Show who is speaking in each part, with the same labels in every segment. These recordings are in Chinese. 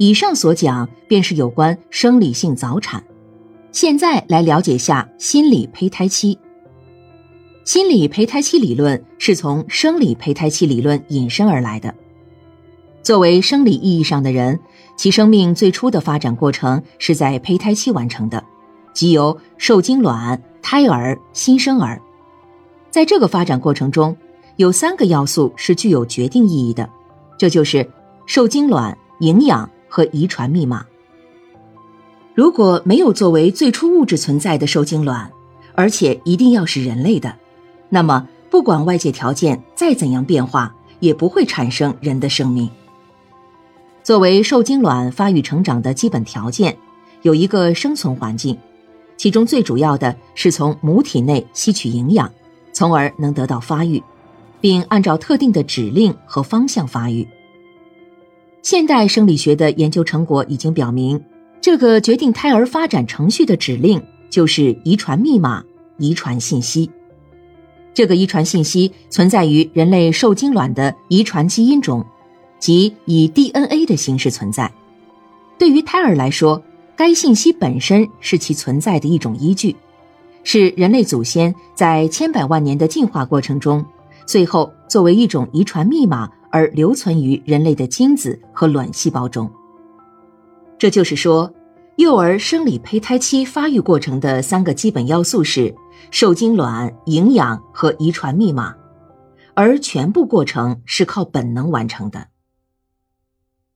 Speaker 1: 以上所讲便是有关生理性早产。现在来了解下心理胚胎期。心理胚胎期理论是从生理胚胎期理论引申而来的。作为生理意义上的人，其生命最初的发展过程是在胚胎期完成的，即由受精卵、胎儿、新生儿。在这个发展过程中，有三个要素是具有决定意义的，这就是受精卵、营养。和遗传密码。如果没有作为最初物质存在的受精卵，而且一定要是人类的，那么不管外界条件再怎样变化，也不会产生人的生命。作为受精卵发育成长的基本条件，有一个生存环境，其中最主要的是从母体内吸取营养，从而能得到发育，并按照特定的指令和方向发育。现代生理学的研究成果已经表明，这个决定胎儿发展程序的指令就是遗传密码、遗传信息。这个遗传信息存在于人类受精卵的遗传基因中，即以 DNA 的形式存在。对于胎儿来说，该信息本身是其存在的一种依据，是人类祖先在千百万年的进化过程中，最后作为一种遗传密码。而留存于人类的精子和卵细胞中。这就是说，幼儿生理胚胎期发育过程的三个基本要素是受精卵、营养和遗传密码，而全部过程是靠本能完成的。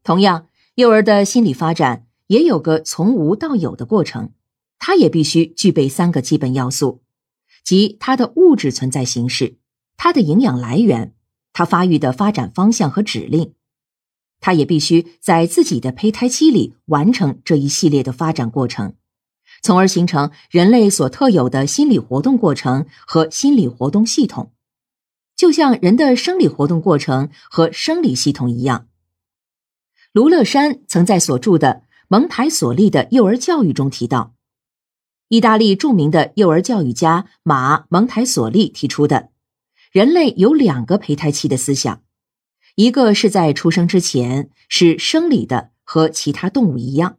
Speaker 1: 同样，幼儿的心理发展也有个从无到有的过程，它也必须具备三个基本要素，即它的物质存在形式、它的营养来源。他发育的发展方向和指令，他也必须在自己的胚胎期里完成这一系列的发展过程，从而形成人类所特有的心理活动过程和心理活动系统，就像人的生理活动过程和生理系统一样。卢乐山曾在所著的《蒙台梭利的幼儿教育》中提到，意大利著名的幼儿教育家马蒙台梭利提出的。人类有两个胚胎期的思想，一个是在出生之前是生理的，和其他动物一样，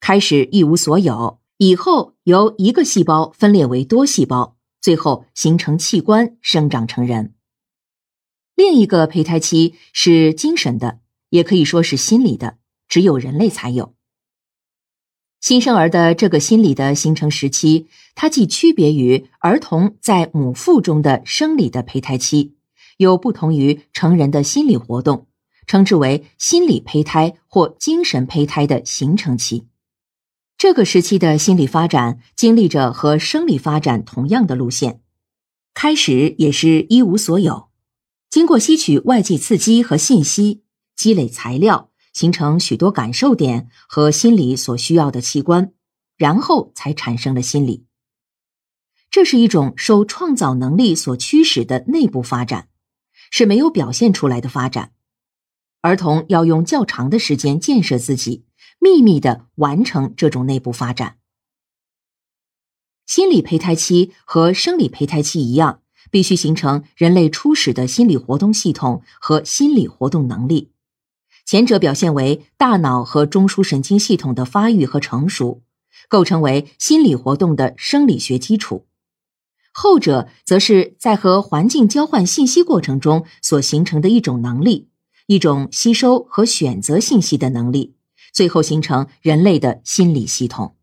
Speaker 1: 开始一无所有，以后由一个细胞分裂为多细胞，最后形成器官，生长成人。另一个胚胎期是精神的，也可以说是心理的，只有人类才有。新生儿的这个心理的形成时期，它既区别于儿童在母腹中的生理的胚胎期，又不同于成人的心理活动，称之为心理胚胎或精神胚胎的形成期。这个时期的心理发展经历着和生理发展同样的路线，开始也是一无所有，经过吸取外界刺激和信息，积累材料。形成许多感受点和心理所需要的器官，然后才产生了心理。这是一种受创造能力所驱使的内部发展，是没有表现出来的发展。儿童要用较长的时间建设自己，秘密的完成这种内部发展。心理胚胎期和生理胚胎期一样，必须形成人类初始的心理活动系统和心理活动能力。前者表现为大脑和中枢神经系统的发育和成熟，构成为心理活动的生理学基础；后者则是在和环境交换信息过程中所形成的一种能力，一种吸收和选择信息的能力，最后形成人类的心理系统。